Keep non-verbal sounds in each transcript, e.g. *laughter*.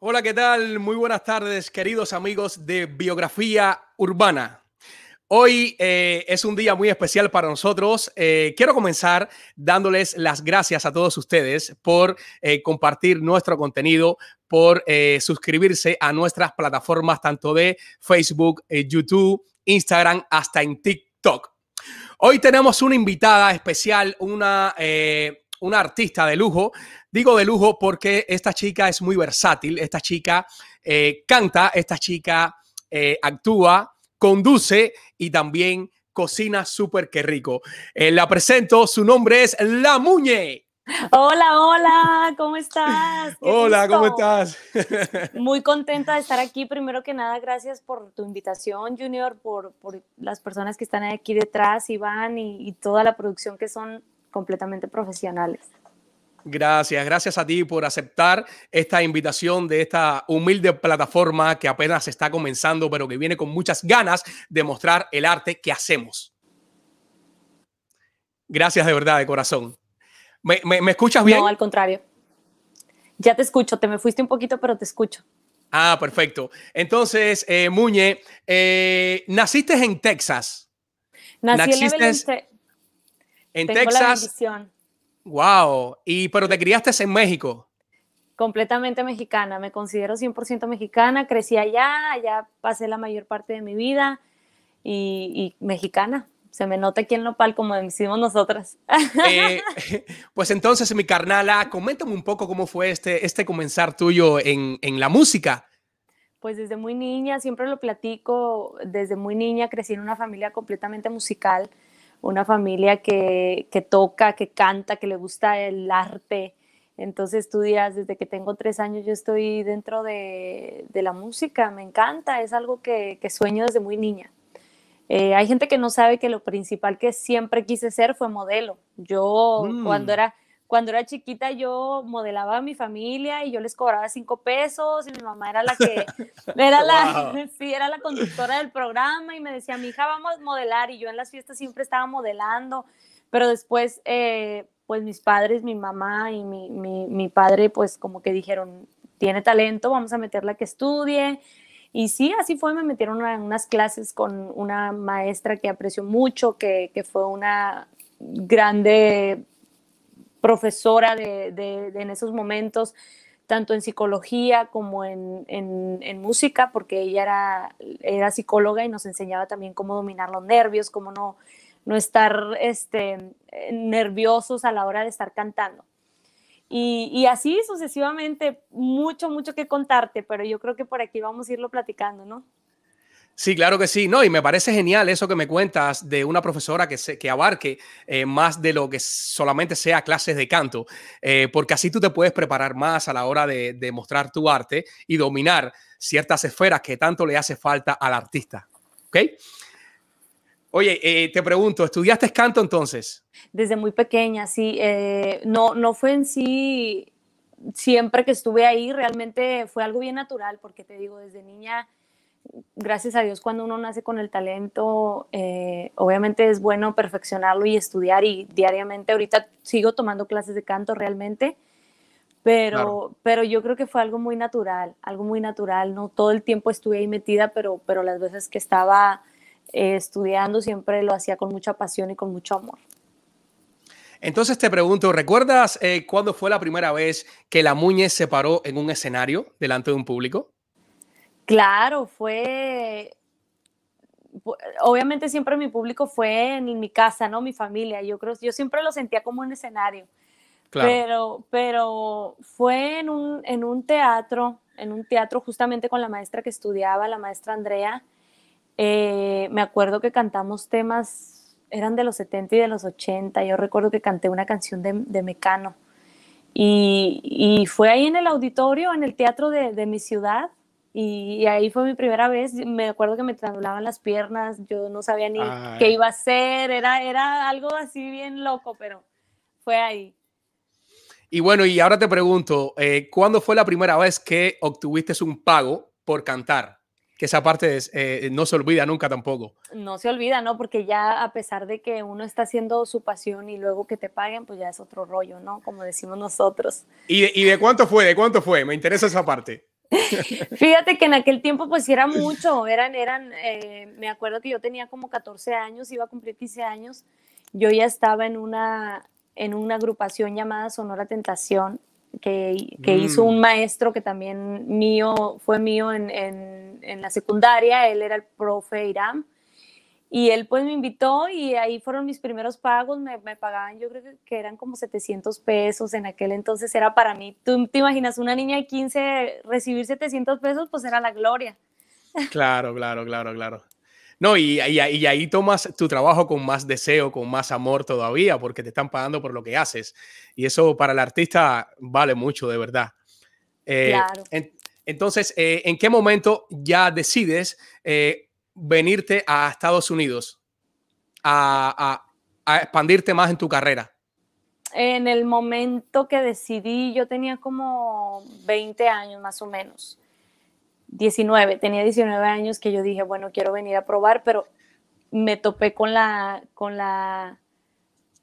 Hola, ¿qué tal? Muy buenas tardes, queridos amigos de Biografía Urbana. Hoy eh, es un día muy especial para nosotros. Eh, quiero comenzar dándoles las gracias a todos ustedes por eh, compartir nuestro contenido, por suscribirse a nuestras plataformas tanto de Facebook, YouTube, Instagram, hasta en TikTok. Hoy tenemos una invitada especial, una, una artista de lujo. Digo de lujo porque esta chica es muy versátil, esta chica canta, esta chica actúa, conduce y también cocina súper que rico. Eh, la presento, su nombre es La Muñe. Hola, hola, ¿cómo estás? hola, ¿cómo estás? Muy *laughs* contenta de estar aquí. Primero que nada, gracias por tu invitación, Junior, por, por las personas que están aquí detrás, Iván, y toda la producción que son completamente profesionales. Gracias, gracias a ti por aceptar esta invitación de esta humilde plataforma que apenas está comenzando, pero que viene con muchas ganas de mostrar el arte que hacemos. Gracias de verdad, de corazón. ¿Me, escuchas bien? No, al contrario. Ya te escucho, te me fuiste un poquito, pero te escucho. Ah, perfecto. Entonces, eh, Muñe, eh, naciste en Texas. Nací en, en Texas. Wow. Y pero te criaste en México. Completamente mexicana. Me considero 100% mexicana. Crecí allá, allá pasé la mayor parte de mi vida y, mexicana. Se me nota aquí en Nopal, como decimos nosotras. Eh, *laughs* pues entonces, mi carnala, coméntame un poco cómo fue este, este comenzar tuyo en, en la música. Pues desde muy niña, siempre lo platico, desde muy niña crecí en una familia completamente musical una familia que, toca, que canta, que le gusta el arte. Entonces estudias desde que tengo tres años, yo estoy dentro de, la música, me encanta, es algo que, sueño desde muy niña. Eh, hay gente que no sabe que lo principal que siempre quise ser fue modelo. Yo cuando mm. era cuando era chiquita yo modelaba a mi familia y yo les cobraba cinco pesos y mi mamá era la que *laughs* era la *laughs* sí, era la conductora del programa y me decía mi hija vamos a modelar y yo en las fiestas siempre estaba modelando pero después eh, pues mis padres mi mamá y mi, mi, padre pues como que dijeron tiene talento vamos a meterla que estudie y sí, así fue, me metieron en unas clases con una maestra que aprecio mucho, que, que fue una grande profesora de, en esos momentos, tanto en psicología como en, música, porque ella era, era, psicóloga y nos enseñaba también cómo dominar los nervios, cómo no, no estar este, nerviosos a la hora de estar cantando. Y, y, así sucesivamente, mucho, mucho que contarte, pero yo creo que por aquí vamos a irlo platicando, ¿no? Sí, claro que sí. No, y me parece genial eso que me cuentas de una profesora que, se, que abarque eh, más de lo que solamente sea clases de canto, eh, porque así tú te puedes preparar más a la hora de, mostrar tu arte y dominar ciertas esferas que tanto le hace falta al artista. ¿Ok? Oye, eh, te pregunto, ¿estudiaste canto entonces? Desde muy pequeña, sí. no, no fue en sí siempre que estuve ahí, realmente fue algo bien natural, porque te digo, desde niña gracias a Dios, cuando uno nace con el talento, eh, obviamente es bueno perfeccionarlo y estudiar y diariamente, ahorita sigo tomando clases de canto realmente, pero, pero yo creo que fue algo muy natural, algo muy natural, no todo el tiempo estuve ahí metida, pero, pero las veces que estaba eh, estudiando siempre lo hacía con mucha pasión y con mucho amor. Entonces te pregunto, ¿recuerdas eh, cuándo fue la primera vez que la Muñez se paró en un escenario delante de un público? Claro, fue, obviamente siempre mi público fue en mi casa, ¿no? Mi familia, yo creo, yo siempre lo sentía como un escenario. Pero, pero fue en un, en un teatro, en un teatro justamente con la maestra que estudiaba, la maestra Andrea. Eh, me acuerdo que cantamos temas, eran de los 70 y de los 80. Yo recuerdo que canté una canción de, Mecano. Y, fue ahí en el auditorio, en el teatro de, de mi ciudad, y, ahí fue mi primera vez, me acuerdo que me trasulaban las piernas, yo no sabía ni qué iba a hacer, era, era algo así bien loco, pero fue ahí. Y bueno, y ahora te pregunto, eh, ¿cuándo fue la primera vez que obtuviste un pago por cantar? Que esa parte eh, no se olvida nunca tampoco. No se olvida, ¿no? Porque ya a pesar de que uno está haciendo su pasión y luego que te paguen, pues ya es otro rollo, ¿no? Como decimos nosotros. ¿Y de, y de cuánto fue? ¿De cuánto fue? Me interesa esa parte. *laughs* Fíjate que en aquel tiempo pues era mucho, eran, eran, eh, me acuerdo que yo tenía como 14 años, iba a cumplir 15 años, yo ya estaba en una, en una agrupación llamada Sonora Tentación, que, que hizo mm. un maestro que también mío, fue mío en, en, en la secundaria, él era el profe Iram, y él pues me invitó y ahí fueron mis primeros pagos, me, me, pagaban yo creo que eran como 700 pesos, en aquel entonces era para mí, tú te imaginas una niña de 15 recibir 700 pesos, pues era la gloria. Claro, claro, claro, claro. No, y, y, y, ahí tomas tu trabajo con más deseo, con más amor todavía, porque te están pagando por lo que haces. Y eso para el artista vale mucho, de verdad. Eh, claro. entonces, eh, ¿en qué momento ya decides eh, venirte a Estados Unidos a, expandirte más en tu carrera? En el momento que decidí, yo tenía como 20 años más o menos. 19, tenía 19 años que yo dije, bueno, quiero venir a probar, pero me topé con la, con la,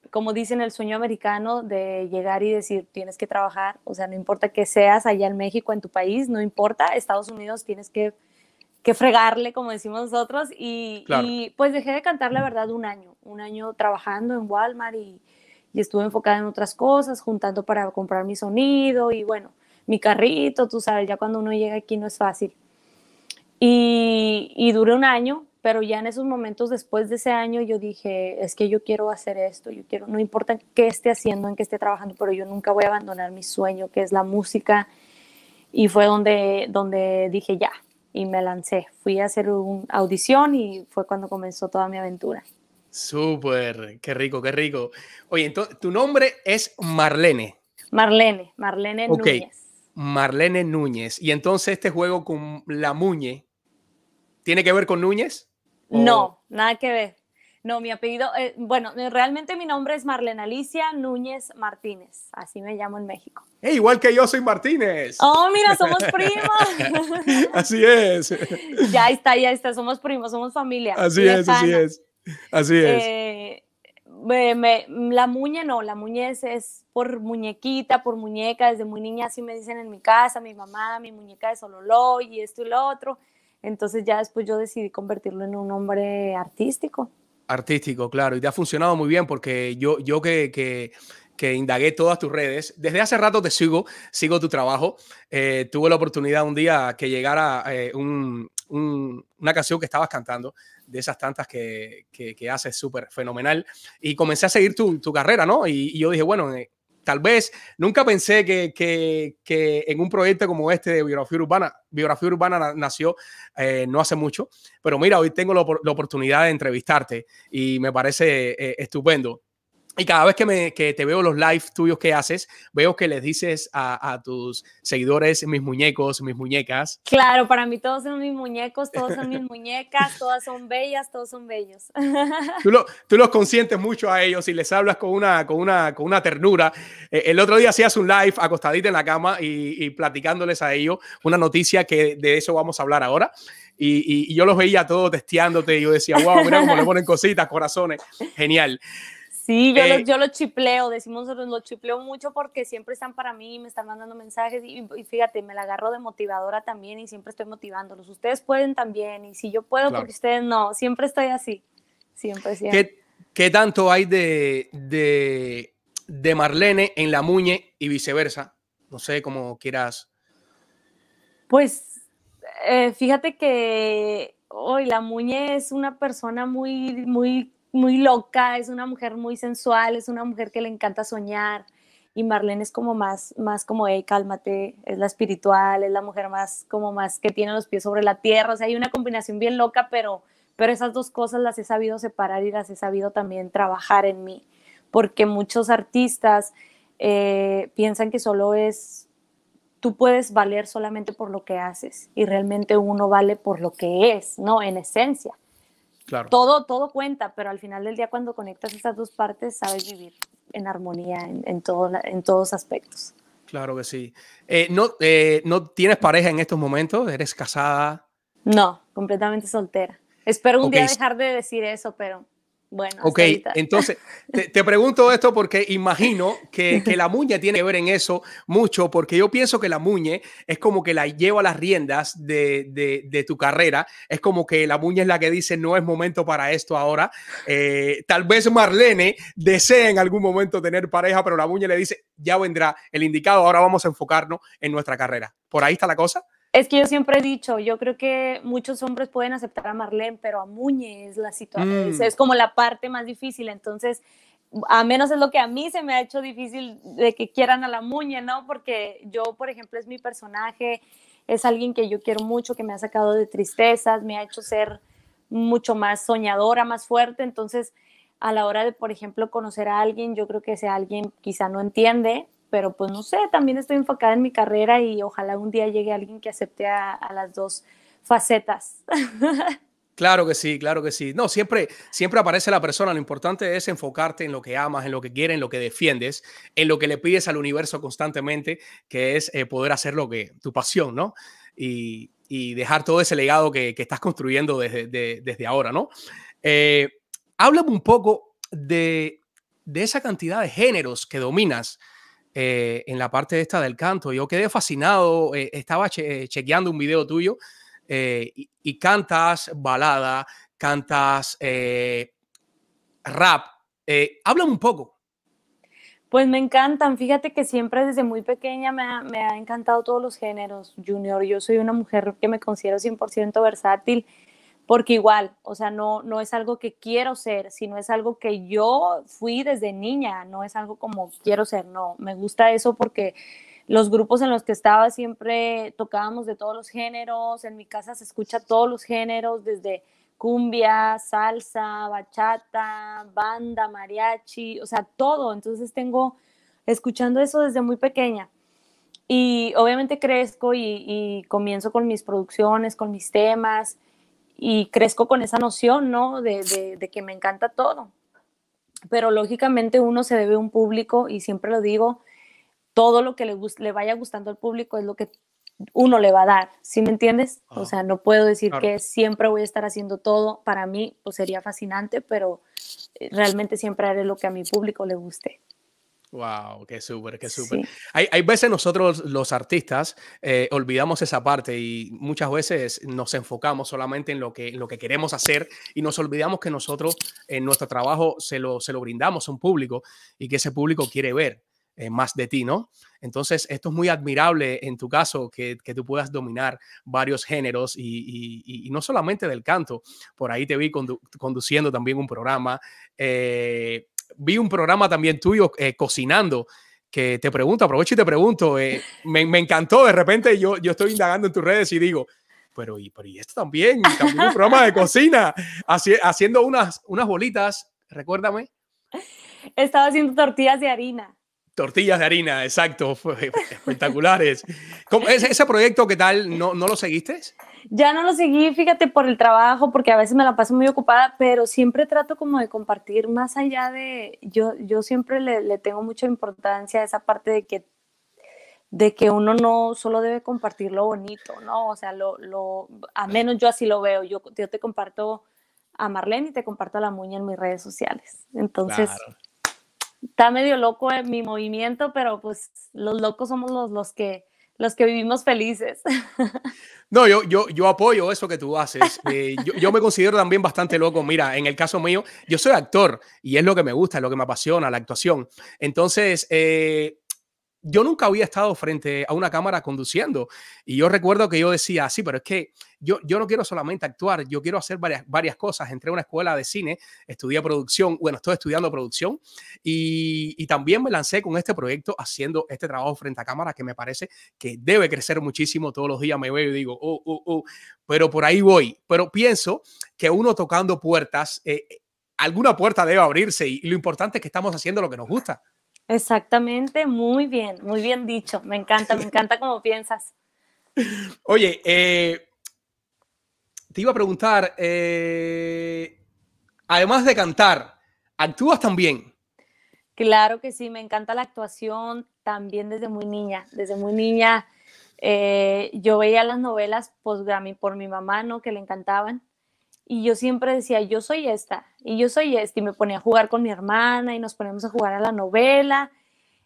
como dicen, el sueño americano de llegar y decir, tienes que trabajar, o sea, no importa que seas allá en México, en tu país, no importa, Estados Unidos tienes que que fregarle, como decimos nosotros, y, pues dejé de cantar, la verdad, un año, un año trabajando en Walmart y, estuve enfocada en otras cosas, juntando para comprar mi sonido y bueno, mi carrito, tú sabes, ya cuando uno llega aquí no es fácil. Y, y duré un año, pero ya en esos momentos después de ese año yo dije, es que yo quiero hacer esto, yo quiero, no importa qué esté haciendo, en qué esté trabajando, pero yo nunca voy a abandonar mi sueño, que es la música. Y fue donde, donde dije, ya, y me lancé. Fui a hacer una audición y fue cuando comenzó toda mi aventura. Súper, qué rico, qué rico. Oye, entonces, tu nombre es Marlene. Marlene, Marlene Núñez. Marlene Núñez. Y entonces este juego con la Muñe, ¿tiene que ver con Núñez? No, nada que ver. No, mi apellido, eh, bueno, realmente mi nombre es Marlene Alicia Núñez Martínez, así me llamo en México. igual que yo soy Martínez. Oh, mira, somos *laughs* primos. *laughs* así es. *laughs* Ya está, ya está, somos primos, somos familia. Así es, así es. Así es. Eh, la muñe no, la muñe es, por muñequita, por muñeca, desde muy niña así me dicen en mi casa, mi mamá, mi muñeca de Sololo y esto y lo otro. Entonces ya después yo decidí convertirlo en un nombre artístico. Artístico, claro, y te ha funcionado muy bien porque yo, yo que, que, indagué todas tus redes, desde hace rato te sigo, sigo tu trabajo. Eh, tuve la oportunidad un día que llegara eh, un, una canción que estabas cantando, de esas tantas que, que, que haces súper fenomenal, y comencé a seguir tu, tu carrera, ¿no? Y, yo dije, bueno, eh, tal vez nunca pensé que, que, que, en un proyecto como este de Biografía Urbana, Biografía Urbana nació eh, no hace mucho, pero mira, hoy tengo la, oportunidad de entrevistarte y me parece eh, estupendo. Y cada vez que, me, que te veo los live tuyos que haces, veo que les dices a, a, tus seguidores mis muñecos, mis muñecas. Claro, para mí todos son mis muñecos, todos son mis *laughs* muñecas, todas son bellas, todos son bellos. Tú, lo, tú los consientes mucho a ellos y les hablas con una, con una, con una ternura. Eh, el otro día hacías un live acostadita en la cama y, y, platicándoles a ellos una noticia que de eso vamos a hablar ahora. Y, y, y yo los veía todos testeándote y yo decía, wow, mira cómo le ponen cositas, corazones. Genial. Sí, yo, eh, yo lo chipleo, decimos nosotros, lo chipleo mucho porque siempre están para mí, me están mandando mensajes y, fíjate, me la agarro de motivadora también y siempre estoy motivándolos. Ustedes pueden también y si yo puedo, porque ustedes no, siempre estoy así, siempre, siempre. ¿Qué, qué tanto hay de, de, de, Marlene en la Muñe y viceversa? No sé cómo quieras. Pues eh, fíjate que hoy la Muñe es una persona muy, muy muy loca, es una mujer muy sensual, es una mujer que le encanta soñar. Y Marlene es como más, más como, hey, cálmate, es la espiritual, es la mujer más, como más que tiene los pies sobre la tierra. O sea, hay una combinación bien loca, pero, pero esas dos cosas las he sabido separar y las he sabido también trabajar en mí. Porque muchos artistas eh, piensan que solo es, tú puedes valer solamente por lo que haces y realmente uno vale por lo que es, ¿no? En esencia. Todo, todo cuenta, pero al final del día cuando conectas estas dos partes sabes vivir en armonía en, en, todo, en todos aspectos. Claro que sí. Eh, no, eh, ¿No tienes pareja en estos momentos? ¿Eres casada? No, completamente soltera. Espero un día dejar de decir eso, pero... Bueno, ok, entonces *laughs* te, pregunto esto porque imagino que, que, la muñe tiene que ver en eso mucho, porque yo pienso que la muñe es como que la lleva las riendas de, de, de tu carrera, es como que la muñe es la que dice no es momento para esto ahora. Eh, tal vez Marlene desee en algún momento tener pareja, pero la muñe le dice ya vendrá el indicado, ahora vamos a enfocarnos en nuestra carrera. ¿Por ahí está la cosa? Es que yo siempre he dicho, yo creo que muchos hombres pueden aceptar a Marlene, pero a Muñe es la situación, mm. es como la parte más difícil, entonces, a menos es lo que a mí se me ha hecho difícil de que quieran a la Muñe, ¿no? Porque yo, por ejemplo, es mi personaje, es alguien que yo quiero mucho, que me ha sacado de tristezas, me ha hecho ser mucho más soñadora, más fuerte, entonces, a la hora de, por ejemplo, conocer a alguien, yo creo que ese alguien quizá no entiende, pero pues no sé, también estoy enfocada en mi carrera y ojalá un día llegue alguien que acepte a, las dos facetas. *laughs* Claro que sí, claro que sí. No, siempre, siempre aparece la persona. Lo importante es enfocarte en lo que amas, en lo que quieres, en lo que defiendes, en lo que le pides al universo constantemente, que es eh, poder hacer lo que tu pasión, ¿no? Y, dejar todo ese legado que, estás construyendo desde, desde ahora, ¿no? Eh, háblame un poco de, de esa cantidad de géneros que dominas eh, en la parte esta del canto. Yo quedé fascinado, eh, estaba chequeando un video tuyo eh, y, cantas balada, cantas rap. háblame un poco. Pues me encantan, fíjate que siempre desde muy pequeña me ha, me ha encantado todos los géneros, Junior. Yo soy una mujer que me considero 100% versátil porque igual, o sea, no, no es algo que quiero ser, sino es algo que yo fui desde niña, no es algo como quiero ser, no, me gusta eso porque los grupos en los que estaba siempre tocábamos de todos los géneros, en mi casa se escucha todos los géneros, desde cumbia, salsa, bachata, banda, mariachi, o sea, todo, entonces tengo escuchando eso desde muy pequeña. Y obviamente crezco y, y comienzo con mis producciones, con mis temas, y crezco con esa noción, ¿no? De, de, que me encanta todo. Pero lógicamente uno se debe a un público y siempre lo digo, todo lo que le, le vaya gustando al público es lo que uno le va a dar, ¿sí me entiendes? o sea, no puedo decir que siempre voy a estar haciendo todo, para mí pues sería fascinante, pero eh, realmente siempre haré lo que a mi público le guste. Wow, qué súper, qué súper. Hay, hay, veces nosotros los artistas eh, olvidamos esa parte y muchas veces nos enfocamos solamente en lo que, lo que queremos hacer y nos olvidamos que nosotros en nuestro trabajo se lo, se lo brindamos a un público y que ese público quiere ver eh, más de ti, ¿no? Entonces, esto es muy admirable en tu caso, que, que tú puedas dominar varios géneros y, y, y, no solamente del canto. Por ahí te vi conduciendo también un programa. Eh, vi un programa también tuyo eh, cocinando que te pregunto, aprovecho y te pregunto, eh, me, me, encantó, de repente yo, yo estoy indagando en tus redes y digo, pero y, pero y esto también, también un programa de cocina, haciendo unas, unas bolitas, recuérdame. Estaba haciendo tortillas de harina. Tortillas de harina, exacto, *laughs* espectaculares. ese, ese, proyecto qué tal? ¿No, ¿No lo seguiste? Ya no lo seguí, fíjate, por el trabajo, porque a veces me la paso muy ocupada, pero siempre trato como de compartir más allá de, yo, yo siempre le, tengo mucha importancia a esa parte de que, de que uno no solo debe compartir lo bonito, ¿no? O sea, lo, lo, a menos yo así lo veo, yo, yo te comparto a Marlene y te comparto a la muña en mis redes sociales. Entonces, está medio loco mi movimiento, pero pues los locos somos los, los que los que vivimos felices. *laughs* No, yo, yo, yo apoyo eso que tú haces. Eh, yo, yo, me considero también bastante loco. Mira, en el caso mío, yo soy actor y es lo que me gusta, es lo que me apasiona, la actuación. Entonces, eh, yo nunca había estado frente a una cámara conduciendo. Y yo recuerdo que yo decía, sí, pero es que yo, yo no quiero solamente actuar, yo quiero hacer varias, varias cosas. Entré a una escuela de cine, estudié producción, bueno, estoy estudiando producción y, y, también me lancé con este proyecto haciendo este trabajo frente a cámara que me parece que debe crecer muchísimo. Todos los días me veo y digo, oh, oh, oh, pero por ahí voy. Pero pienso que uno tocando puertas, eh, alguna puerta debe abrirse y lo importante es que estamos haciendo lo que nos gusta. Exactamente, muy bien, muy bien dicho. Me encanta, me encanta cómo piensas. Oye, eh, te iba a preguntar, eh, además de cantar, ¿actúas también? Claro que sí, me encanta la actuación también desde muy niña. Desde muy niña eh, yo veía las novelas post-Grammy por mi mamá, ¿no? Que le encantaban. Y yo siempre decía, yo soy esta, y yo soy esta, y me ponía a jugar con mi hermana y nos poníamos a jugar a la novela.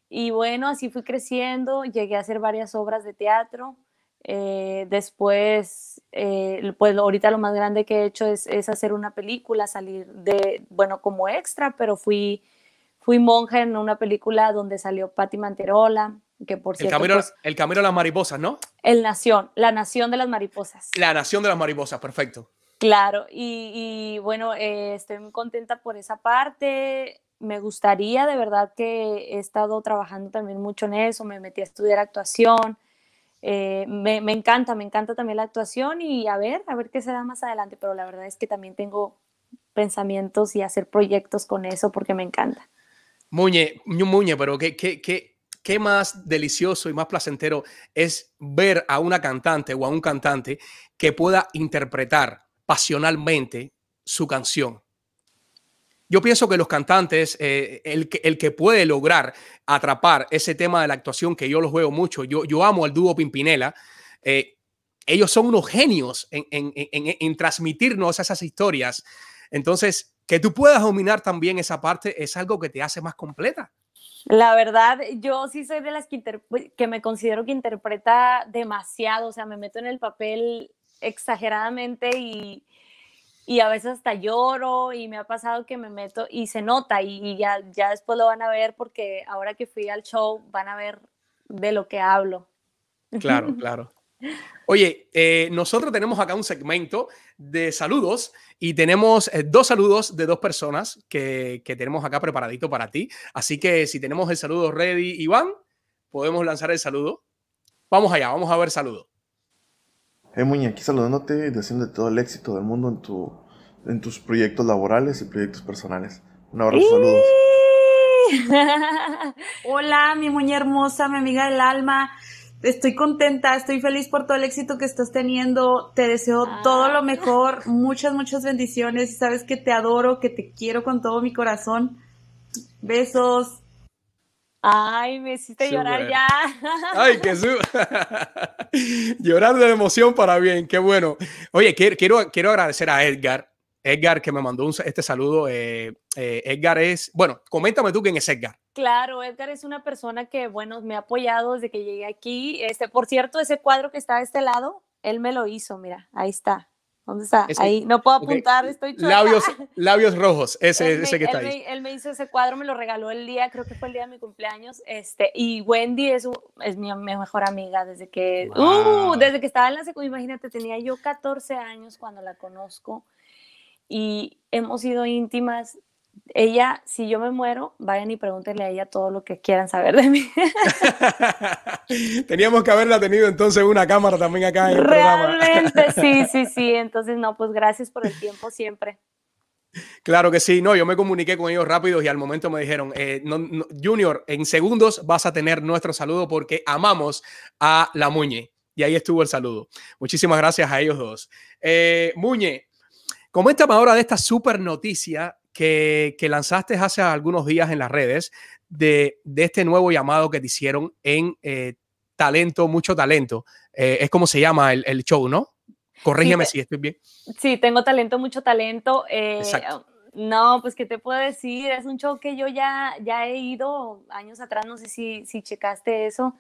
Y bueno, así fui creciendo, llegué a hacer varias obras de teatro. Eh, después, eh, pues ahorita lo más grande que he hecho es, es, hacer una película, salir de, bueno, como extra, pero fui, fui monja en una película donde salió Patti Manterola, que por cierto... El camino, pues, el camino de las mariposas, ¿no? El Nación, la Nación de las Mariposas. La Nación de las Mariposas, perfecto. Claro, y, bueno, eh, estoy muy contenta por esa parte. Me gustaría, de verdad que he estado trabajando también mucho en eso, me metí a estudiar actuación. Eh, me, me, encanta, me encanta también la actuación y a ver, a ver qué se da más adelante, pero la verdad es que también tengo pensamientos y hacer proyectos con eso porque me encanta. Muñe, Muñe, pero qué, qué, qué, qué más delicioso y más placentero es ver a una cantante o a un cantante que pueda interpretar pasionalmente su canción. Yo pienso que los cantantes, eh, el, que, puede lograr atrapar ese tema de la actuación, que yo los veo mucho, yo, amo al dúo Pimpinela, eh, ellos son unos genios en, en, en, en, transmitirnos esas historias. Entonces, que tú puedas dominar también esa parte es algo que te hace más completa. La verdad, yo sí soy de las que, que me considero que interpreta demasiado, o sea, me meto en el papel exageradamente y, y a veces hasta lloro y me ha pasado que me meto y se nota y, ya, ya después lo van a ver porque ahora que fui al show van a ver de lo que hablo. Claro, *laughs* claro. Oye, eh, nosotros tenemos acá un segmento de saludos y tenemos eh, dos saludos de dos personas que, que, tenemos acá preparadito para ti. Así que si tenemos el saludo ready, Iván, podemos lanzar el saludo. Vamos allá, vamos a ver saludo. Hey Muñe, aquí saludándote y deseándote todo el éxito del mundo en, tu, en tus proyectos laborales y proyectos personales. Un abrazo, saludos. *laughs* Hola, mi Muñe hermosa, mi amiga del alma. Estoy contenta, estoy feliz por todo el éxito que estás teniendo. Te deseo todo lo mejor, muchas, muchas bendiciones. Sabes que te adoro, que te quiero con todo mi corazón. Besos. Ay, me hiciste Super. llorar ya. Ay, *laughs* qué su... *laughs* llorar de emoción para bien, qué bueno. Oye, quiero, quiero, quiero agradecer a Edgar. Edgar que me mandó un, este saludo. Eh, eh, Edgar es, bueno, coméntame tú quién es Edgar. Claro, Edgar es una persona que, bueno, me ha apoyado desde que llegué aquí. Este, por cierto, ese cuadro que está a este lado, él me lo hizo, mira, ahí está. ¿Dónde está? Ese, ahí, no puedo apuntar, okay. estoy chueca. Labios, labios rojos, ese, él ese que está él ahí. Me, él me hizo ese cuadro, me lo regaló el día, creo que fue el día de mi cumpleaños, este, y Wendy es, es mi, mi mejor amiga desde que, wow. uh, desde que estaba en la secundaria, imagínate, tenía yo 14 años cuando la conozco, y hemos sido íntimas, ella, si yo me muero, vayan y pregúntenle a ella todo lo que quieran saber de mí. *laughs* Teníamos que haberla tenido entonces una cámara también acá en el Realmente, programa. *laughs* sí, sí, sí. Entonces, no, pues gracias por el tiempo siempre. Claro que sí, no, yo me comuniqué con ellos rápido y al momento me dijeron, eh, no, no, Junior, en segundos vas a tener nuestro saludo porque amamos a la Muñe. Y ahí estuvo el saludo. Muchísimas gracias a ellos dos. Eh, Muñe, coméntame ahora de esta super noticia que, que, lanzaste hace algunos días en las redes de, de, este nuevo llamado que te hicieron en eh, Talento, Mucho Talento. Eh, es como se llama el, el show, ¿no? Corrígeme sí, si estoy bien. Sí, tengo talento, mucho talento. Eh, no, pues, ¿qué te puedo decir? Es un show que yo ya, ya he ido años atrás, no sé si, si checaste eso.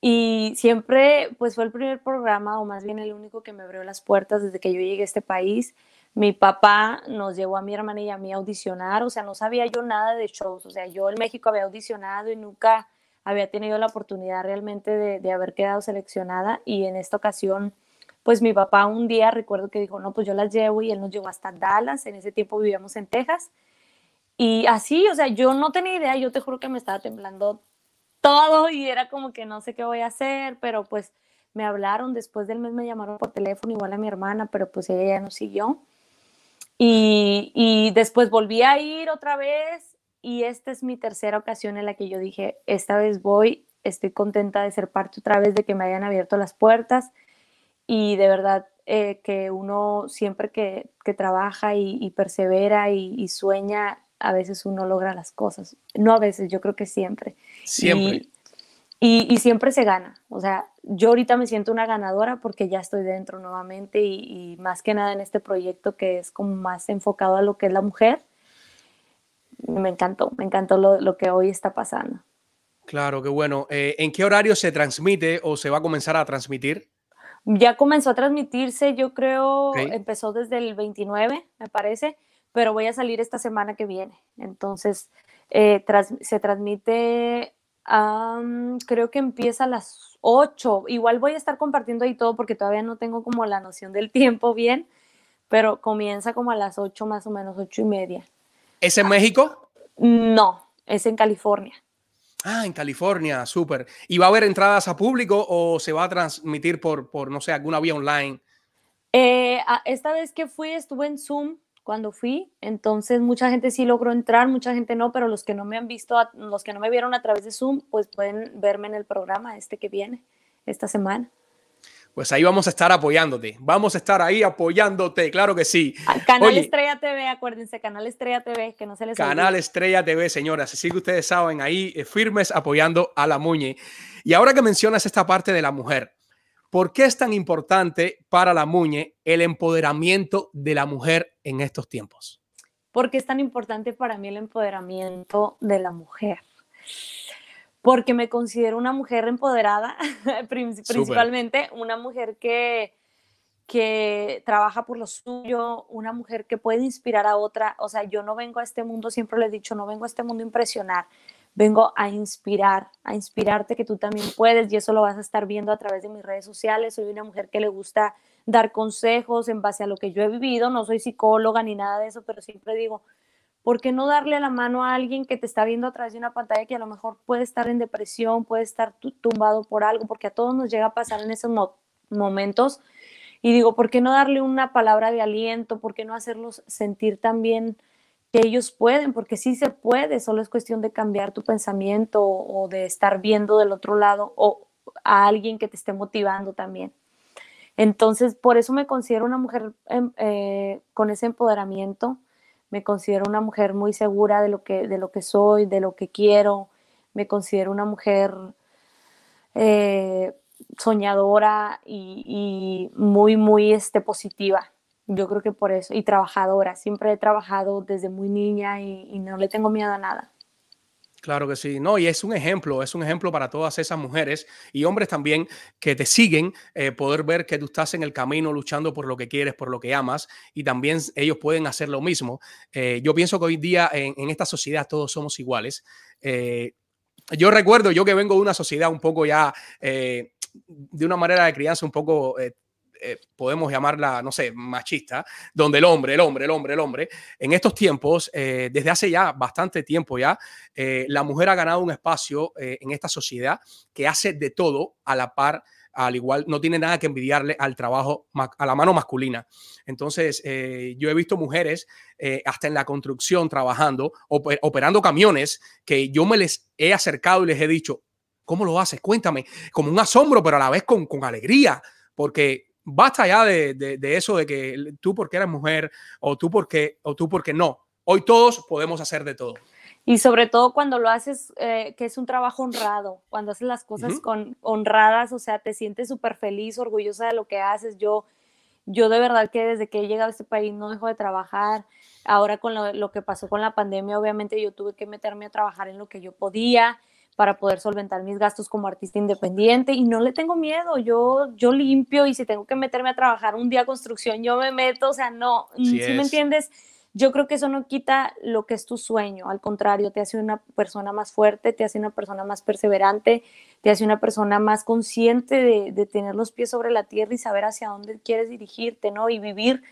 Y siempre, pues, fue el primer programa, o más bien el único que me abrió las puertas desde que yo llegué a este país mi papá nos llevó a mi hermana y a mí a audicionar, o sea, no sabía yo nada de shows, o sea, yo en México había audicionado y nunca había tenido la oportunidad realmente de, de, haber quedado seleccionada y en esta ocasión, pues mi papá un día recuerdo que dijo, no, pues yo las llevo y él nos llevó hasta Dallas, en ese tiempo vivíamos en Texas y así, o sea, yo no tenía idea, yo te juro que me estaba temblando todo y era como que no sé qué voy a hacer, pero pues me hablaron, después del mes me llamaron por teléfono, igual a mi hermana, pero pues ella ya no siguió. Y, y, después volví a ir otra vez y esta es mi tercera ocasión en la que yo dije, esta vez voy, estoy contenta de ser parte otra vez, de que me hayan abierto las puertas y de verdad eh, que uno siempre que, que trabaja y, y persevera y, y, sueña, a veces uno logra las cosas. No a veces, yo creo que siempre. Siempre. y, siempre se gana. O sea, yo ahorita me siento una ganadora porque ya estoy dentro nuevamente y, más que nada en este proyecto que es como más enfocado a lo que es la mujer. Me encantó, me encantó lo, que hoy está pasando. Claro, qué bueno. Eh, ¿En qué horario se transmite o se va a comenzar a transmitir? Ya comenzó a transmitirse, yo creo, empezó desde el 29, me parece, pero voy a salir esta semana que viene. Entonces, eh, se transmite creo que empieza a las 8. Igual voy a estar compartiendo ahí todo porque todavía no tengo como la noción del tiempo bien, pero comienza como a las 8 más o menos, 8 y media. ¿Es en México? No, es en California. Ah, en California, súper. ¿Y va a haber entradas a público o se va a transmitir por, por no sé, alguna vía online? Eh, esta vez que fui estuve en Zoom cuando fui. Entonces, mucha gente sí logró entrar, mucha gente no, pero los que no me han visto, los que no me vieron a través de Zoom, pues pueden verme en el programa este que viene esta semana. Pues ahí vamos a estar apoyándote. Vamos a estar ahí apoyándote, claro que sí. Canal Estrella TV, acuérdense, Canal Estrella TV, que no se les Canal Estrella TV, señoras. Así que ustedes saben, ahí eh, firmes apoyando a la Muñe. Y ahora que mencionas esta parte de la mujer, ¿Por qué es tan importante para la Muñe el empoderamiento de la mujer en estos tiempos? ¿Por qué es tan importante para mí el empoderamiento de la mujer? Porque me considero una mujer empoderada, *laughs* principalmente una mujer que, que trabaja por lo suyo, una mujer que puede inspirar a otra. O sea, yo no vengo a este mundo, siempre le he dicho, no vengo a este mundo a impresionar, vengo a inspirar, a inspirarte que tú también puedes y eso lo vas a estar viendo a través de mis redes sociales. Soy una mujer que le gusta dar consejos en base a lo que yo he vivido, no soy psicóloga ni nada de eso, pero siempre digo, ¿por qué no darle la mano a alguien que te está viendo a través de una pantalla que a lo mejor puede estar en depresión, puede estar tumbado por algo, porque a todos nos llega a pasar en esos momentos? Y digo, ¿por qué no darle una palabra de aliento? ¿Por qué no hacerlos sentir también que ellos pueden, porque sí se puede, solo es cuestión de cambiar tu pensamiento o, de estar viendo del otro lado o a alguien que te esté motivando también. Entonces, por eso me considero una mujer em, eh, con ese empoderamiento, me considero una mujer muy segura de lo que, de lo que soy, de lo que quiero, me considero una mujer eh, soñadora y, y, muy, muy este, positiva. Yo creo que por eso, y trabajadora, siempre he trabajado desde muy niña y, no le tengo miedo a nada. Claro que sí, no, y es un ejemplo, es un ejemplo para todas esas mujeres y hombres también que te siguen, eh, poder ver que tú estás en el camino luchando por lo que quieres, por lo que amas, y también ellos pueden hacer lo mismo. Eh, yo pienso que hoy día en, esta sociedad todos somos iguales. Eh, yo recuerdo, yo que vengo de una sociedad un poco ya, de una manera de crianza un poco eh, podemos llamarla, no sé, machista, donde el hombre, el hombre, el hombre, el hombre, en estos tiempos, eh, desde hace ya bastante tiempo ya, eh, la mujer ha ganado un espacio en esta sociedad que hace de todo a la par al igual no tiene nada que envidiarle al trabajo, a la mano masculina. Entonces, yo he visto mujeres hasta en la construcción trabajando, operando camiones, que yo me les he acercado y les he dicho, ¿cómo lo haces? Cuéntame, como un asombro, pero a la vez con, con alegría, porque basta ya de, de, eso de que tú porque eres mujer o tú porque, o tú porque no. Hoy todos podemos hacer de todo. Y sobre todo cuando lo haces, eh, que es un trabajo honrado, cuando haces las cosas con honradas, o sea, te sientes súper feliz, orgullosa de lo que haces. Yo, yo de verdad que desde que he llegado a este país no dejo de trabajar. Ahora con lo, lo que pasó con la pandemia, obviamente yo tuve que meterme a trabajar en lo que yo podía para poder solventar mis gastos como artista independiente y no le tengo miedo, yo, yo limpio y si tengo que meterme a trabajar un día a construcción, yo me meto, o sea, no, si me entiendes? Yo creo que eso no quita lo que es tu sueño, al contrario, te hace una persona más fuerte, te hace una persona más perseverante, te hace una persona más consciente de, de tener los pies sobre la tierra y saber hacia dónde quieres dirigirte, ¿no? Y vivir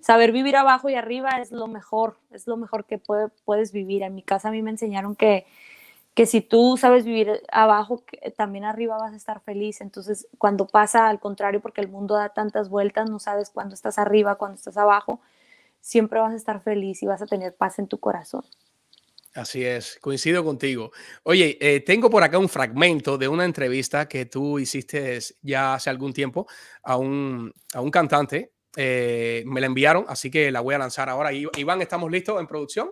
saber vivir abajo y arriba es lo mejor, es lo mejor que puede, puedes vivir. En mi casa a mí me enseñaron que que si tú sabes vivir abajo, también arriba vas a estar feliz. Entonces, cuando pasa al contrario, porque el mundo da tantas vueltas, no sabes cuándo estás arriba, cuándo estás abajo, siempre vas a estar feliz y vas a tener paz en tu corazón. Así es, coincido contigo. Oye, eh, tengo por acá un fragmento de una entrevista que tú hiciste ya hace algún tiempo a un, a un cantante. Eh, me la enviaron, así que la voy a lanzar ahora. Iván, ¿estamos listos en producción?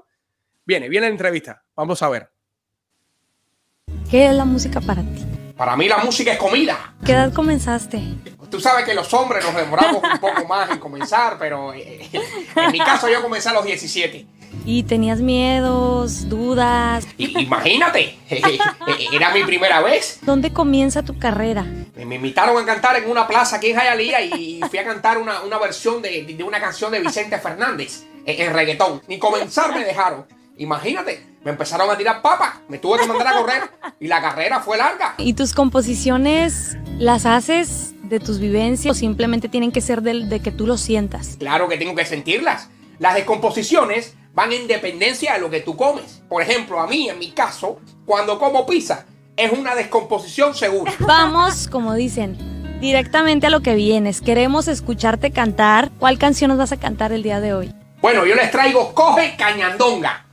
Viene, viene la entrevista. Vamos a ver. ¿Qué es la música para ti? Para mí la música es comida. ¿Qué edad comenzaste? Tú sabes que los hombres nos demoramos un poco más en comenzar, pero eh, en mi caso yo comencé a los 17. ¿Y tenías miedos, dudas? imagínate, *laughs* era mi primera vez. ¿Dónde comienza tu carrera? Me invitaron a cantar en una plaza aquí en Jayalía y fui a cantar una, versión de, una canción de Vicente Fernández en, reggaetón. Ni comenzar me dejaron. Imagínate, me empezaron a tirar papas, me tuve que mandar a correr y la carrera fue larga. ¿Y tus composiciones las haces de tus vivencias o simplemente tienen que ser de, de que tú lo sientas? Claro que tengo que sentirlas. Las descomposiciones van en dependencia de lo que tú comes. Por ejemplo, a mí, en mi caso, cuando como pizza, es una descomposición segura. *laughs* Vamos, como dicen, directamente a lo que vienes. Queremos escucharte cantar. ¿Cuál canción nos vas a cantar el día de hoy? Bueno, yo les traigo Coge Cañandonga.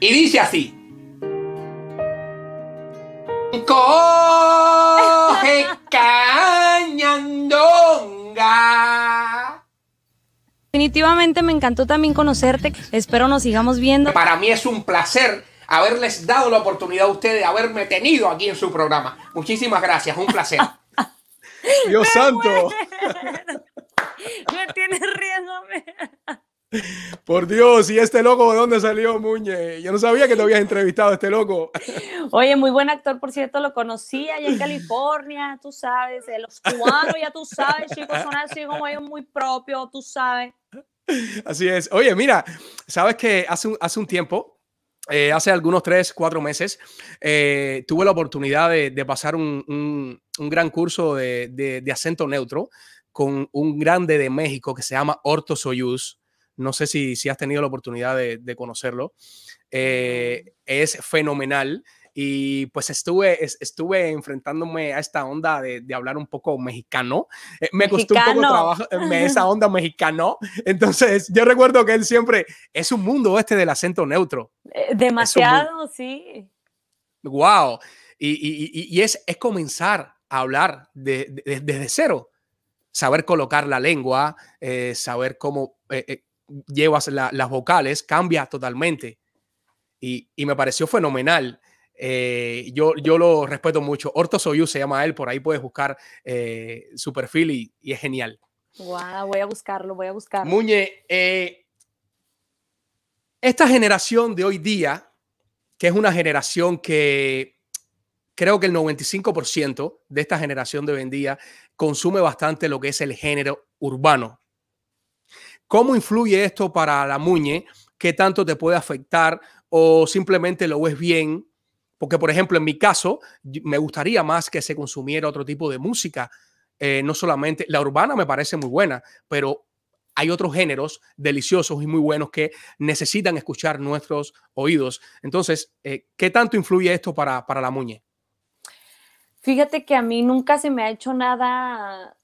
Y dice así. Coge Cañandonga. Definitivamente me encantó también conocerte. Espero nos sigamos viendo. Para mí es un placer haberles dado la oportunidad a ustedes de haberme tenido aquí en su programa. Muchísimas gracias, un placer. *laughs* Dios santo. *laughs* Me tienes riéndome. Por Dios, ¿y este loco de dónde salió, Muñe? Yo no sabía que te habías entrevistado a este loco. Oye, muy buen actor, por cierto, lo conocí allá en California, tú sabes, los cubanos, ya tú sabes, chicos, son así como ellos muy propios, tú sabes. Así es. Oye, mira, sabes que hace un, hace un tiempo, eh, hace algunos tres, cuatro meses, eh, tuve la oportunidad de, pasar un, un, gran curso de, de, acento neutro con un grande de México que se llama Orto Soyuz. No sé si, si has tenido la oportunidad de, conocerlo. Eh, es fenomenal. Y pues estuve, estuve enfrentándome a esta onda de, hablar un poco mexicano. Eh, me costó un poco trabajo eh, esa *laughs* onda mexicano. Entonces, yo recuerdo que él siempre es un mundo este del acento neutro. demasiado, sí. Wow. Y, es, es, comenzar a hablar desde cero. Saber colocar la lengua, saber cómo llevas las vocales, cambia totalmente. Y, me pareció fenomenal. Eh, yo, yo lo respeto mucho. Orto Soyuz se llama él, por ahí puedes buscar eh, su perfil y, es genial. Wow, voy a buscarlo, voy a buscarlo. Muñe, eh, esta generación de hoy día, que es una generación que creo que el 95% de esta generación de hoy en día consume bastante lo que es el género urbano. ¿Cómo influye esto para la muñe? ¿Qué tanto te puede afectar? ¿O simplemente lo ves bien? Porque, por ejemplo, en mi caso, me gustaría más que se consumiera otro tipo de música. Eh, no solamente la urbana me parece muy buena, pero hay otros géneros deliciosos y muy buenos que necesitan escuchar nuestros oídos. Entonces, eh, ¿qué tanto influye esto para, para la muñe? Fíjate que a mí nunca se me ha hecho nada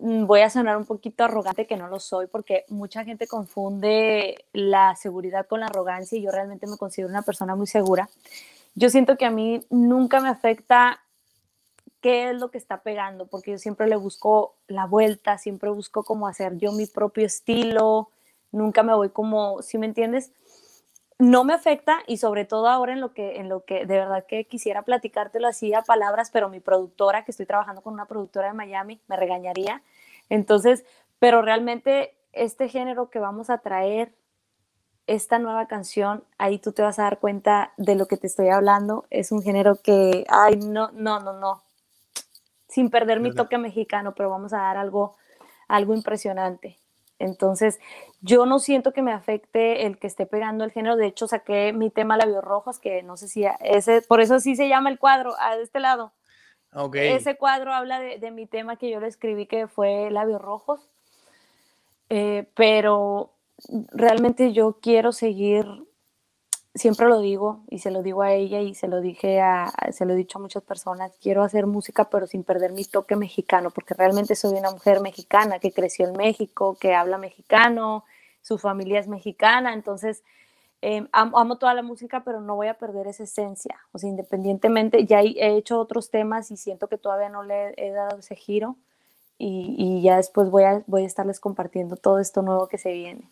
voy a sonar un poquito arrogante, que no lo soy, porque mucha gente confunde la seguridad con la arrogancia y yo realmente me considero una persona muy segura. Yo siento que a mí nunca me afecta qué es lo que está pegando, porque yo siempre le busco la vuelta, siempre busco cómo hacer yo mi propio estilo, nunca me voy como, si me entiendes? No me afecta y sobre todo ahora en lo que en lo que de verdad que quisiera platicártelo así a palabras, pero mi productora, que estoy trabajando con una productora de Miami, me regañaría. Entonces, pero realmente este género que vamos a traer esta nueva canción, ahí tú te vas a dar cuenta de lo que te estoy hablando, es un género que ay, no, no, no, no. Sin perder mi toque mexicano, pero vamos a dar algo algo impresionante. Entonces, yo no siento que me afecte el que esté pegando el género. De hecho, saqué mi tema Labios Rojos, que no sé si ese, por eso sí se llama el cuadro, a este lado. Okay. Ese cuadro habla de, mi tema que yo le escribí, que fue Labios Rojos. Eh, pero realmente yo quiero seguir siempre lo digo y se lo digo a ella y se lo dije a, se lo he dicho a muchas personas, quiero hacer música pero sin perder mi toque mexicano, porque realmente soy una mujer mexicana que creció en México, que habla mexicano, su familia es mexicana, entonces em, amo, toda la música, pero no voy a perder esa esencia, o sea, independientemente, ya he hecho otros temas y siento que todavía no le he, dado ese giro y, y ya después voy a, voy a estarles compartiendo todo esto nuevo que se viene.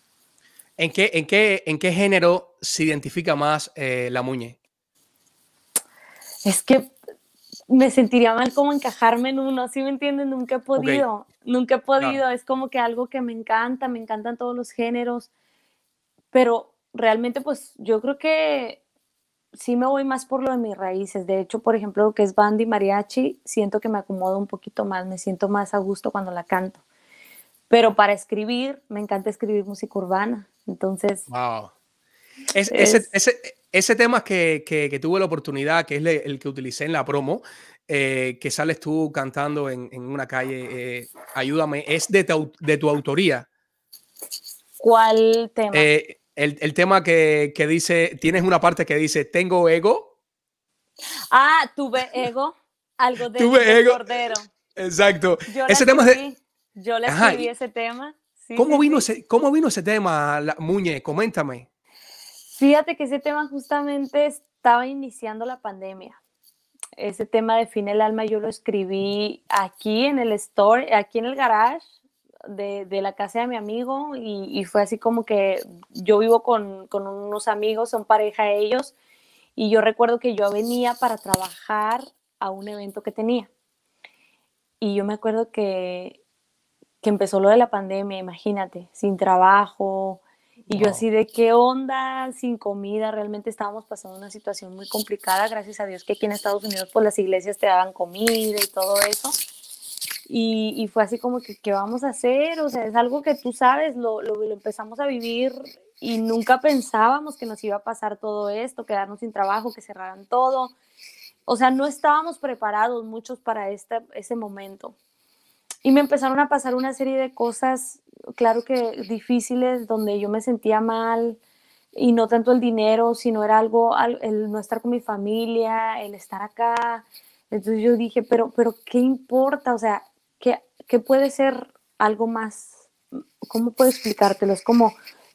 ¿En qué, en qué, en qué género se identifica más eh, la Muñe? Es que me sentiría mal como encajarme en uno, ¿sí me entienden? Nunca he podido, nunca he podido, es como que algo que me encanta, me encantan todos los géneros, pero realmente pues yo creo que sí me voy más por lo de mis raíces. De hecho, por ejemplo, lo que es banda y mariachi, siento que me acomodo un poquito más, me siento más a gusto cuando la canto. Pero para escribir, me encanta escribir música urbana. Entonces. Wow. ese, ese, ese, tema que, que, tuve la oportunidad, que es el que utilicé en la promo, eh, que sales tú cantando en, en una calle, eh, ayúdame, es de tu, de tu autoría. ¿Cuál tema? Eh, el, el, tema que, que, dice, tienes una parte que dice, tengo ego. Ah, tuve ego, algo *laughs* de tuve ego. Cordero. Exacto. ese tema de... Yo le escribí ese tema. ¿Cómo, vino Ese, ¿Cómo vino ese tema, Muñe? Coméntame. Fíjate que ese tema justamente estaba iniciando la pandemia. Ese tema de Fin el Alma yo lo escribí aquí en el store, aquí en el garage de, de la casa de mi amigo y, y, fue así como que yo vivo con, con unos amigos, son pareja ellos, y yo recuerdo que yo venía para trabajar a un evento que tenía. Y yo me acuerdo que que empezó lo de la pandemia, imagínate, sin trabajo, y yo así de qué onda, sin comida, realmente estábamos pasando una situación muy complicada, gracias a Dios que aquí en Estados Unidos pues las iglesias te daban comida y todo eso. Y, y fue así como que, ¿qué vamos a hacer? O sea, es algo que tú sabes, lo, lo, lo, empezamos a vivir y nunca pensábamos que nos iba a pasar todo esto, quedarnos sin trabajo, que cerraran todo. O sea, no estábamos preparados muchos para este, ese momento. Y me empezaron a pasar una serie de cosas, claro que difíciles, donde yo me sentía mal y no tanto el dinero, sino era algo, el no estar con mi familia, el estar acá. Entonces yo dije, pero, pero ¿qué importa? O sea, ¿qué, qué puede ser algo más? ¿Cómo puedo explicártelo? Es como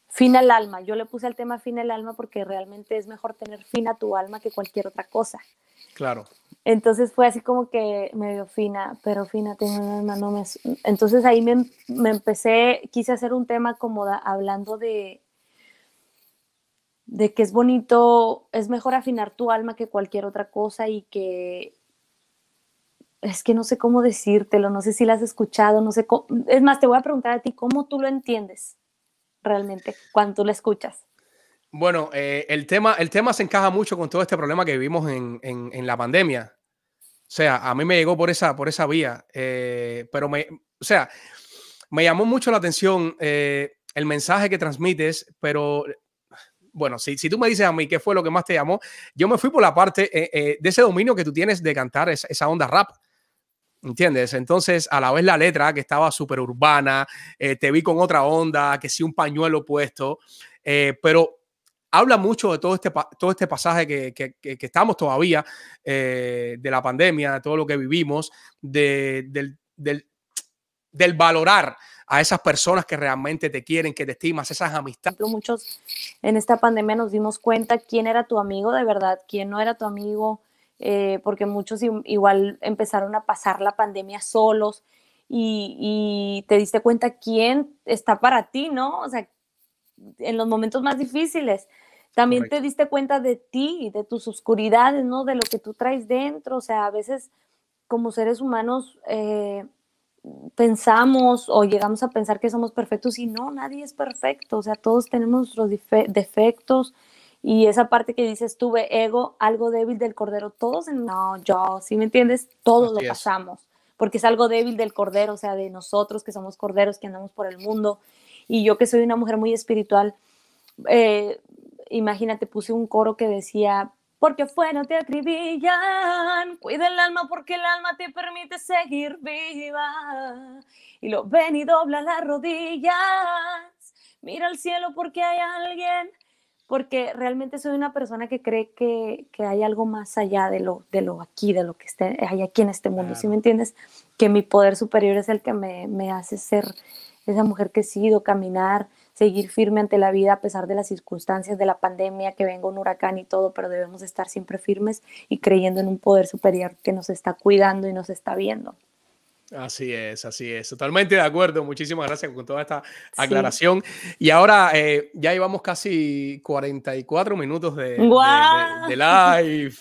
fin al alma. Yo le puse el tema fin al alma porque realmente es mejor tener fin a tu alma que cualquier otra cosa. Claro. Entonces fue así como que medio fina, pero fina, tengo un alma, no me... Entonces ahí me, me, empecé, quise hacer un tema como hablando de, de que es bonito, es mejor afinar tu alma que cualquier otra cosa y que es que no sé cómo decírtelo, no sé si lo has escuchado, no sé cómo, es más, te voy a preguntar a ti cómo tú lo entiendes realmente cuando tú lo escuchas. Bueno, eh, el, tema, el tema se encaja mucho con todo este problema que vivimos en, en, en la pandemia. O sea, a mí me llegó por esa, por esa vía, eh, pero me, o sea, me llamó mucho la atención eh, el mensaje que transmites, pero bueno, si, si, tú me dices a mí qué fue lo que más te llamó, yo me fui por la parte eh, de ese dominio que tú tienes de cantar esa, esa, onda rap. ¿Entiendes? Entonces, a la vez la letra, que estaba súper urbana, te vi con otra onda, que sí un pañuelo puesto, pero habla mucho de todo este, todo este pasaje que, que, que estamos todavía, eh, de la pandemia, de todo lo que vivimos, de, del, del, valorar a esas personas que realmente te quieren, que te estimas, esas amistades. Muchos en esta pandemia nos dimos cuenta quién era tu amigo de verdad, quién no era tu amigo, eh, porque muchos igual empezaron a pasar la pandemia solos y, y te diste cuenta quién está para ti, ¿no? O sea, en los momentos más difíciles. También Correcto. te diste cuenta de ti, de tus oscuridades, ¿no? De lo que tú traes dentro. O sea, a veces como seres humanos eh, pensamos o llegamos a pensar que somos perfectos y no, nadie es perfecto. O sea, todos tenemos nuestros defectos y esa parte que dices, tuve ego, algo débil del cordero, todos, no, yo, ¿sí me entiendes? Todos Así lo pasamos, es. porque es algo débil del cordero, o sea, de nosotros que somos corderos, que andamos por el mundo y yo que soy una mujer muy espiritual, eh, imagínate, puse un coro que decía, porque fuera te acribillan, cuida el alma porque el alma te permite seguir viva. Y lo ven y dobla las rodillas, mira al cielo porque hay alguien, porque realmente soy una persona que cree que, que hay algo más allá de lo, de lo aquí, de lo que esté, hay aquí en este mundo, ¿sí me entiendes? Que mi poder superior es el que me, me hace ser esa mujer que he sido, caminar, seguir firme ante la vida a pesar de las circunstancias de la pandemia, que venga un huracán y todo, pero debemos estar siempre firmes y creyendo en un poder superior que nos está cuidando y nos está viendo. Así es, así es. Totalmente de acuerdo. Muchísimas gracias con toda esta aclaración. Sí. Y ahora eh, ya llevamos casi 44 minutos de, wow. de, de, de live.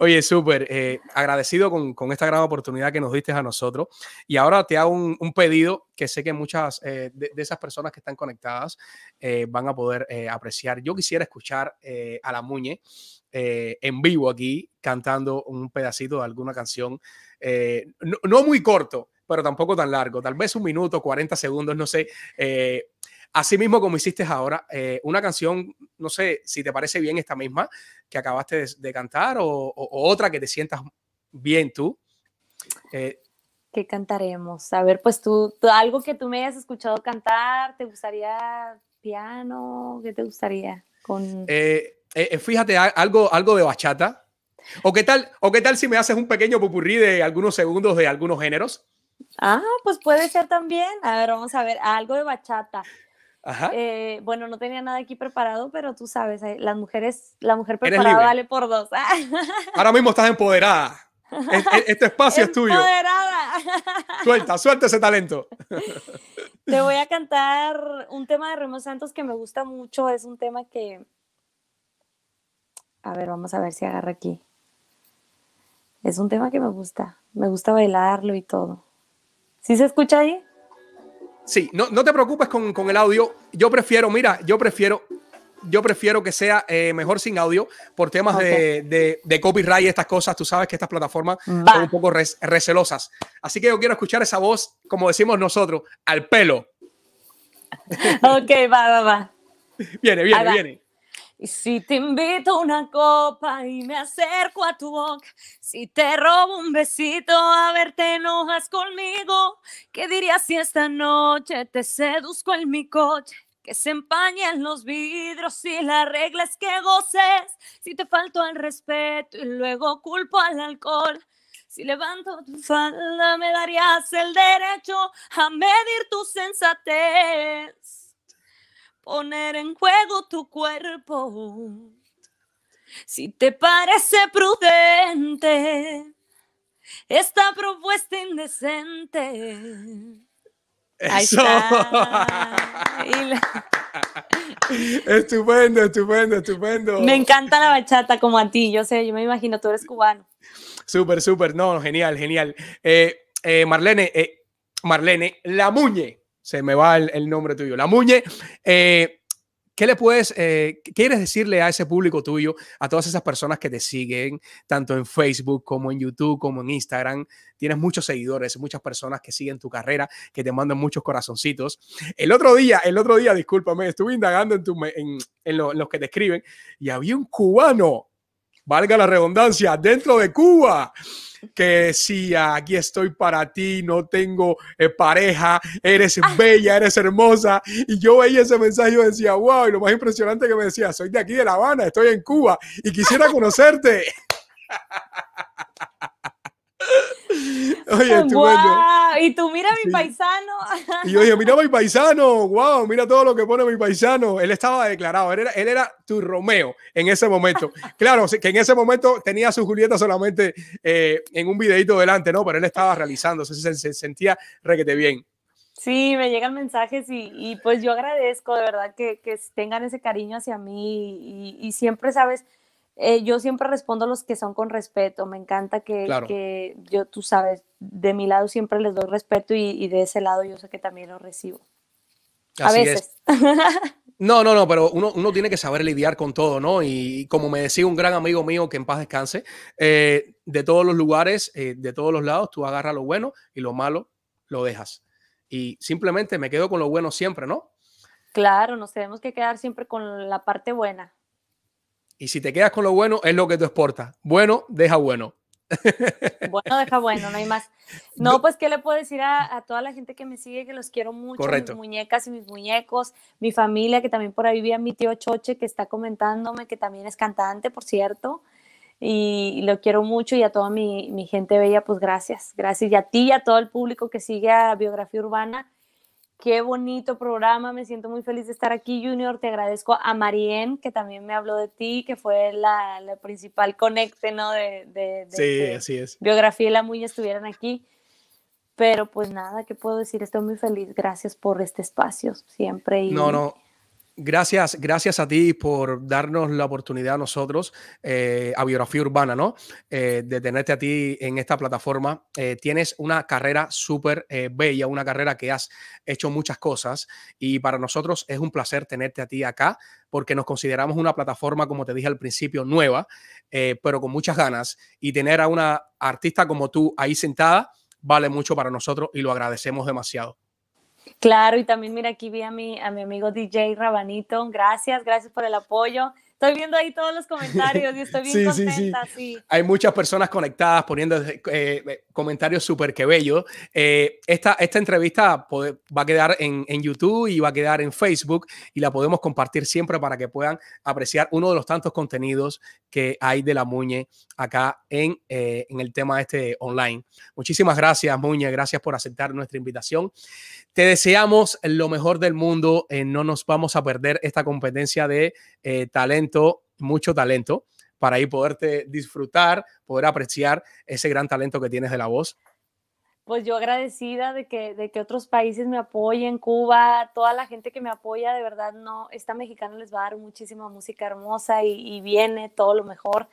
Oye, súper eh, agradecido con, con, esta gran oportunidad que nos diste a nosotros. Y ahora te hago un, un pedido que sé que muchas eh, de, esas personas que están conectadas eh, van a poder apreciar. Yo quisiera escuchar a la Muñe en vivo aquí cantando un pedacito de alguna canción, no, no, muy corto, pero tampoco tan largo, tal vez un minuto, 40 segundos, no sé. Así mismo como hiciste ahora, eh, una canción, no sé si te parece bien esta misma que acabaste de, de cantar o, o, o, otra que te sientas bien tú. Eh, ¿Qué cantaremos? A ver, pues tú, tú, algo que tú me hayas escuchado cantar, ¿te gustaría piano? ¿Qué te gustaría? Con... Eh, eh, fíjate, algo, algo de bachata. ¿O qué, tal, ¿O qué tal si me haces un pequeño pupurrí de algunos segundos de algunos géneros? Ah, pues puede ser también. A ver, vamos a ver, algo de bachata. Eh, bueno, no tenía nada aquí preparado, pero tú sabes, eh, las mujeres, la mujer preparada vale por dos. *laughs* Ahora mismo estás empoderada. Este espacio es tuyo. Empoderada. Suelta, suelta ese talento. *laughs* Te voy a cantar un tema de Remo Santos que me gusta mucho. Es un tema que. A ver, vamos a ver si agarra aquí. Es un tema que me gusta. Me gusta bailarlo y todo. ¿Sí se escucha ahí? Sí, no, no te preocupes con, con, el audio. Yo prefiero, mira, yo prefiero, yo prefiero que sea eh, mejor sin audio por temas okay. de, de, de, copyright y estas cosas. Tú sabes que estas plataformas son un poco res, recelosas. Así que yo quiero escuchar esa voz, como decimos nosotros, al pelo. ok, va, va, va. *laughs* Viene, viene, va. viene. Y si te invito a una copa y me acerco a tu boca, si te robo un besito a ver te enojas conmigo, ¿qué dirías si esta noche te seduzco en mi coche? Que se empañen los vidrios y la regla es que goces, si te falto al respeto y luego culpo al alcohol. Si levanto tu falda me darías el derecho a medir tu sensatez poner en juego tu cuerpo. Si te parece prudente esta propuesta indecente. Eso. Ahí está. *laughs* La... Estupendo, estupendo, estupendo. Me encanta la bachata como a ti, yo sé, yo me imagino, tú eres cubano. Súper, súper, no, genial, genial. Eh, eh, Marlene, eh, Marlene, la Muñe, se me va el, nombre tuyo. La Muñe, eh, ¿qué le puedes, eh, quieres decirle a ese público tuyo, a todas esas personas que te siguen, tanto en Facebook como en YouTube, como en Instagram? Tienes muchos seguidores, muchas personas que siguen tu carrera, que te mandan muchos corazoncitos. El otro día, el otro día, discúlpame, estuve indagando tu, en, en, lo, en los que te escriben y había un cubano, valga la redundancia, dentro de Cuba que decía, aquí estoy para ti, no tengo eh, pareja, eres ah. bella, eres hermosa. Y yo veía ese mensaje y decía, wow, y lo más impresionante que me decía, soy de aquí de La Habana, estoy en Cuba y quisiera conocerte. *laughs* *laughs* Oye, wow. Y tú mira mi sí. paisano. Y yo dije, mira mi *laughs* paisano, wow, mira todo lo que pone mi paisano. Él estaba declarado, él era, él era tu Romeo en ese momento. Claro, que en ese momento tenía a su Julieta solamente eh, en un videito delante, ¿no? Pero él estaba realizando, se, se, se sentía requete bien. Sí, me llegan mensajes y, y, pues yo agradezco de verdad que, que tengan ese cariño hacia mí y, y siempre, ¿sabes? Eh, yo siempre respondo a los que son con respeto. Me encanta que, claro. que, yo, tú sabes, de mi lado siempre les doy respeto y, y, de ese lado yo sé que también lo recibo. Así a veces. *laughs* No, no, no, pero uno, uno, tiene que saber lidiar con todo, ¿no? Y como me decía un gran amigo mío que en paz descanse, eh, de todos los lugares, eh, de todos los lados, tú agarras lo bueno y lo malo lo dejas. Y simplemente me quedo con lo bueno siempre, ¿no? Claro, nos tenemos que quedar siempre con la parte buena. Y si te quedas con lo bueno, es lo que tú exportas. Bueno, deja bueno. *laughs* Bueno, deja bueno, no hay más. No, pues, ¿qué le puedo decir a, a, toda la gente que me sigue? Que los quiero mucho, Correcto. mis muñecas y mis muñecos, mi familia, que también por ahí vive mi tío Choche, que está comentándome, que también es cantante, por cierto, y, y lo quiero mucho, y a toda mi, mi, gente bella, pues gracias, gracias, y a ti y a todo el público que sigue a Biografía Urbana, Qué bonito programa, me siento muy feliz de estar aquí, Junior. Te agradezco a Marien, que también me habló de ti, que fue la, la principal conecte, ¿no? De, de, de sí, así es. Biografía y la Muña estuvieran aquí. Pero pues nada, ¿qué puedo decir? Estoy muy feliz. Gracias por este espacio, siempre. Y... No, no. Gracias, gracias a ti por darnos la oportunidad a nosotros, eh, a Biografía Urbana, ¿no? Eh, de tenerte a ti en esta plataforma. Eh, tienes una carrera súper bella, una carrera que has hecho muchas cosas y para nosotros es un placer tenerte a ti acá porque nos consideramos una plataforma, como te dije al principio, nueva, pero con muchas ganas y tener a una artista como tú ahí sentada vale mucho para nosotros y lo agradecemos demasiado. Claro, y también mira, aquí vi a mi, a mi amigo DJ Rabanito. Gracias, gracias por el apoyo. Estoy viendo ahí todos los comentarios y estoy bien contenta. Sí, Hay muchas personas conectadas poniendo eh, eh, comentarios súper que bellos. Eh, esta, esta entrevista va a quedar en, en, YouTube y va a quedar en Facebook y la podemos compartir siempre para que puedan apreciar uno de los tantos contenidos que hay de la Muñe acá en, en el tema este online. Muchísimas gracias, Muñe. Gracias por aceptar nuestra invitación. Te deseamos lo mejor del mundo. no nos vamos a perder esta competencia de talento mucho talento, para ahí poderte disfrutar, poder apreciar ese gran talento que tienes de la voz. Pues yo agradecida de que, de que otros países me apoyen, Cuba, toda la gente que me apoya, de verdad, no, esta mexicana les va a dar muchísima música hermosa y, y viene todo lo mejor.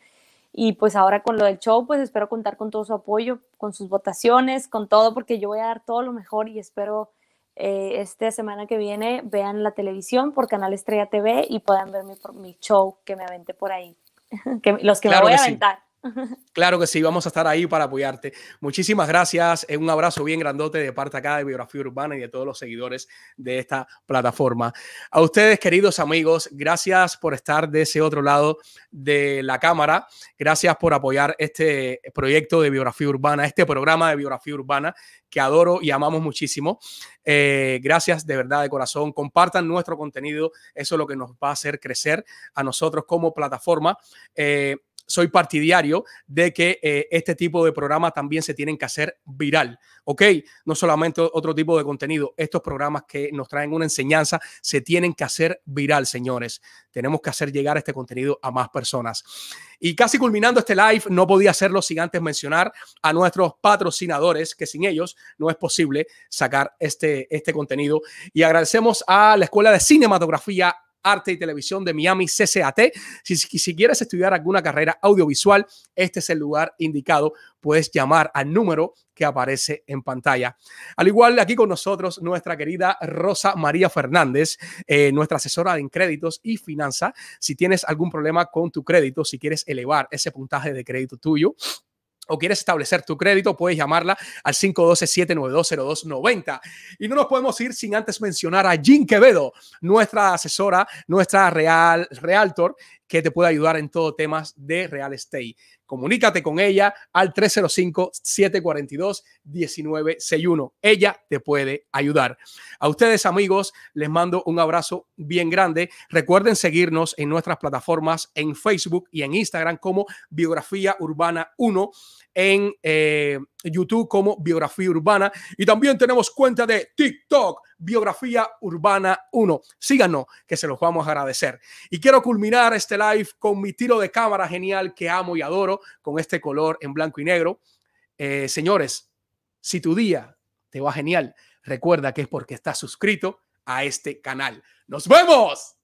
Y pues ahora con lo del show, pues espero contar con todo su apoyo, con sus votaciones, con todo, porque yo voy a dar todo lo mejor y espero eh, esta semana que viene vean la televisión por Canal Estrella TV y puedan ver mi, mi show que me aventé por ahí. *laughs* que, los que me voy a aventar. *laughs* Claro que sí, vamos a estar ahí para apoyarte. Muchísimas gracias. Un abrazo bien grandote de parte acá de Biografía Urbana y de todos los seguidores de esta plataforma. A ustedes, queridos amigos, gracias por estar de ese otro lado de la cámara. Gracias por apoyar este proyecto de Biografía Urbana, este programa de Biografía Urbana que adoro y amamos muchísimo. Eh, gracias de verdad de corazón. Compartan nuestro contenido. Eso es lo que nos va a hacer crecer a nosotros como plataforma. Eh, soy partidario de que eh, este tipo de programas también se tienen que hacer viral, ¿ok? No solamente otro tipo de contenido, estos programas que nos traen una enseñanza se tienen que hacer viral, señores. Tenemos que hacer llegar este contenido a más personas. Y casi culminando este live, no podía hacerlo sin antes mencionar a nuestros patrocinadores, que sin ellos no es posible sacar este, este contenido. Y agradecemos a la Escuela de Cinematografía Arte y Televisión de Miami, CCAT. Si, si, quieres estudiar alguna carrera audiovisual, este es el lugar indicado. Puedes llamar al número que aparece en pantalla. Al igual, aquí con nosotros, nuestra querida Rosa María Fernández, eh, nuestra asesora en créditos y finanzas. Si tienes algún problema con tu crédito, si quieres elevar ese puntaje de crédito tuyo, o quieres establecer tu crédito, puedes llamarla al 512-792-0290. Y no nos podemos ir sin antes mencionar a Jean Quevedo, nuestra asesora, nuestra real, realtor, que te puede ayudar en todo temas de real estate. Comunícate con ella al 305-742-1961. Ella te puede ayudar. A ustedes, amigos, les mando un abrazo bien grande. Recuerden seguirnos en nuestras plataformas en Facebook y en Instagram como Biografía Urbana 1 en eh, YouTube como Biografía Urbana. Y también tenemos cuenta de TikTok, Biografía Urbana 1. Síganos, que se los vamos a agradecer. Y quiero culminar este live con mi tiro de cámara genial que amo y adoro, con este color en blanco y negro. Eh, señores, si tu día te va genial, recuerda que es porque estás suscrito a este canal. ¡Nos vemos!